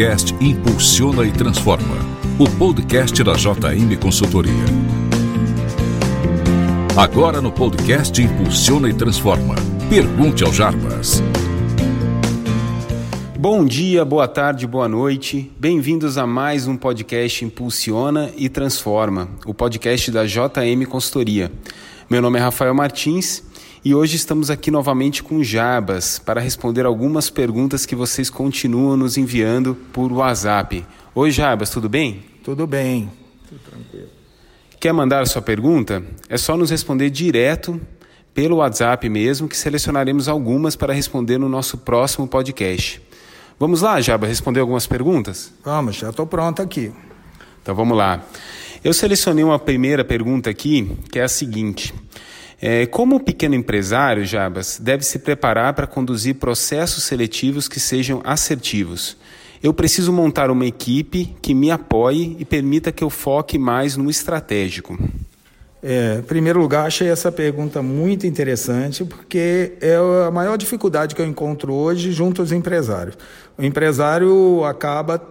podcast Impulsiona e Transforma, o podcast da JM Consultoria. Agora no podcast Impulsiona e Transforma. Pergunte ao Jarbas. Bom dia, boa tarde, boa noite. Bem-vindos a mais um podcast Impulsiona e Transforma, o podcast da JM Consultoria. Meu nome é Rafael Martins e hoje estamos aqui novamente com Jabas para responder algumas perguntas que vocês continuam nos enviando por WhatsApp. Oi, Jabas, tudo bem? Tudo bem, tudo tranquilo. Quer mandar a sua pergunta? É só nos responder direto pelo WhatsApp mesmo, que selecionaremos algumas para responder no nosso próximo podcast. Vamos lá, Jaba, responder algumas perguntas? Vamos, já estou pronto aqui. Então vamos lá. Eu selecionei uma primeira pergunta aqui, que é a seguinte. É, como pequeno empresário, Jabas, deve se preparar para conduzir processos seletivos que sejam assertivos? Eu preciso montar uma equipe que me apoie e permita que eu foque mais no estratégico. É, em primeiro lugar, achei essa pergunta muito interessante, porque é a maior dificuldade que eu encontro hoje junto aos empresários. O empresário acaba,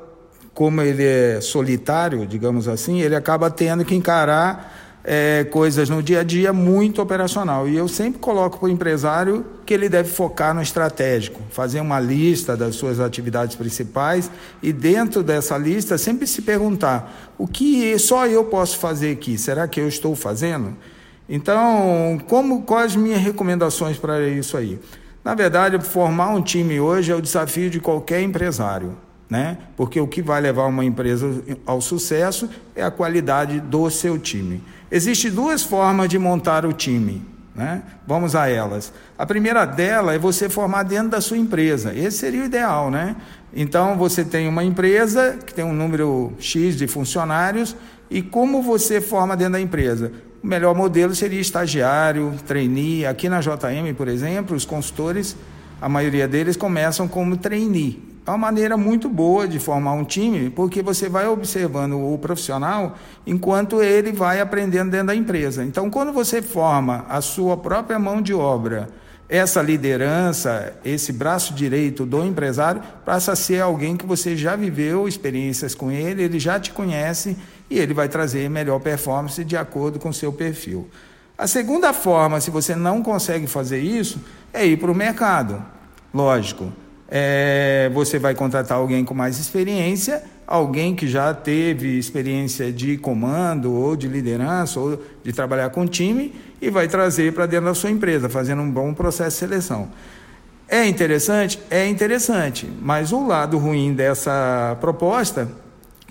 como ele é solitário, digamos assim, ele acaba tendo que encarar é, coisas no dia a dia muito operacional. E eu sempre coloco para o empresário que ele deve focar no estratégico, fazer uma lista das suas atividades principais e dentro dessa lista sempre se perguntar o que só eu posso fazer aqui, será que eu estou fazendo? Então, como quais as minhas recomendações para isso aí? Na verdade, formar um time hoje é o desafio de qualquer empresário. Né? Porque o que vai levar uma empresa ao sucesso é a qualidade do seu time. Existem duas formas de montar o time. Né? Vamos a elas. A primeira dela é você formar dentro da sua empresa. Esse seria o ideal, né? Então você tem uma empresa que tem um número X de funcionários e como você forma dentro da empresa? O melhor modelo seria estagiário, trainee. Aqui na JM, por exemplo, os consultores, a maioria deles começam como trainee. É uma maneira muito boa de formar um time, porque você vai observando o profissional enquanto ele vai aprendendo dentro da empresa. Então, quando você forma a sua própria mão de obra, essa liderança, esse braço direito do empresário, passa a ser alguém que você já viveu experiências com ele, ele já te conhece e ele vai trazer melhor performance de acordo com o seu perfil. A segunda forma, se você não consegue fazer isso, é ir para o mercado. Lógico é, você vai contratar alguém com mais experiência, alguém que já teve experiência de comando ou de liderança ou de trabalhar com time e vai trazer para dentro da sua empresa, fazendo um bom processo de seleção. É interessante? É interessante, mas o lado ruim dessa proposta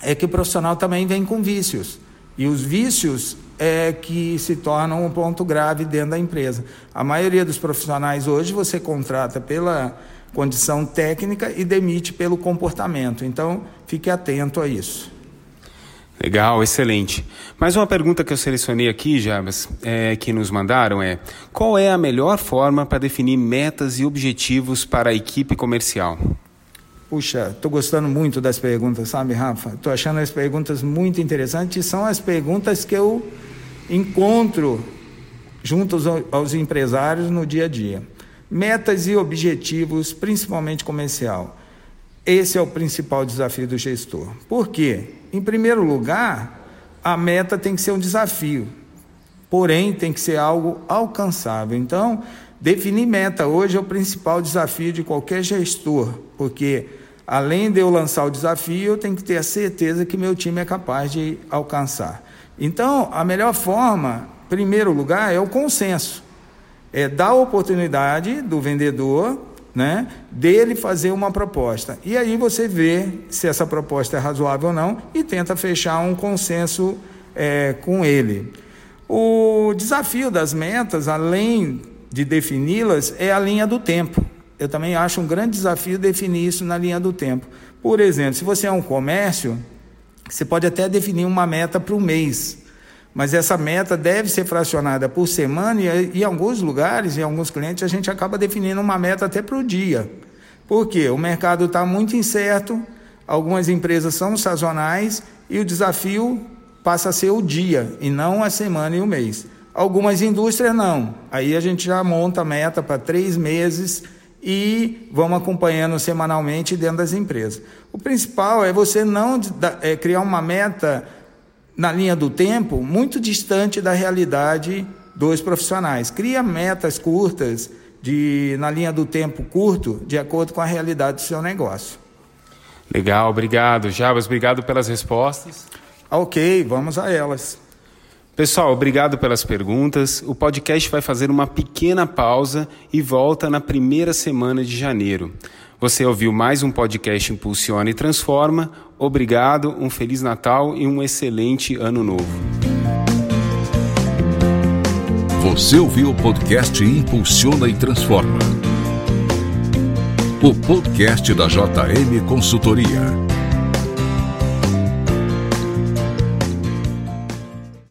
é que o profissional também vem com vícios. E os vícios é que se tornam um ponto grave dentro da empresa. A maioria dos profissionais hoje você contrata pela condição técnica e demite pelo comportamento. Então, fique atento a isso. Legal, excelente. Mais uma pergunta que eu selecionei aqui, Jabas, é, que nos mandaram é: qual é a melhor forma para definir metas e objetivos para a equipe comercial? Puxa, estou gostando muito das perguntas, sabe, Rafa? Estou achando as perguntas muito interessantes. São as perguntas que eu encontro junto aos empresários no dia a dia. Metas e objetivos, principalmente comercial. Esse é o principal desafio do gestor. Por quê? Em primeiro lugar, a meta tem que ser um desafio, porém tem que ser algo alcançável. Então, definir meta hoje é o principal desafio de qualquer gestor, porque além de eu lançar o desafio, eu tenho que ter a certeza que meu time é capaz de alcançar. Então, a melhor forma, em primeiro lugar, é o consenso é dar a oportunidade do vendedor, né, dele fazer uma proposta. E aí você vê se essa proposta é razoável ou não e tenta fechar um consenso é, com ele. O desafio das metas, além de defini-las, é a linha do tempo. Eu também acho um grande desafio definir isso na linha do tempo. Por exemplo, se você é um comércio, você pode até definir uma meta para o mês mas essa meta deve ser fracionada por semana e em alguns lugares, em alguns clientes, a gente acaba definindo uma meta até para o dia. Por quê? O mercado está muito incerto, algumas empresas são sazonais e o desafio passa a ser o dia e não a semana e o mês. Algumas indústrias não. Aí a gente já monta a meta para três meses e vamos acompanhando semanalmente dentro das empresas. O principal é você não é, criar uma meta na linha do tempo muito distante da realidade dos profissionais. Cria metas curtas de na linha do tempo curto, de acordo com a realidade do seu negócio. Legal, obrigado, Jabas, obrigado pelas respostas. Ok, vamos a elas. Pessoal, obrigado pelas perguntas. O podcast vai fazer uma pequena pausa e volta na primeira semana de janeiro. Você ouviu mais um podcast Impulsiona e Transforma. Obrigado, um Feliz Natal e um excelente Ano Novo. Você ouviu o podcast Impulsiona e Transforma. O podcast da JM Consultoria.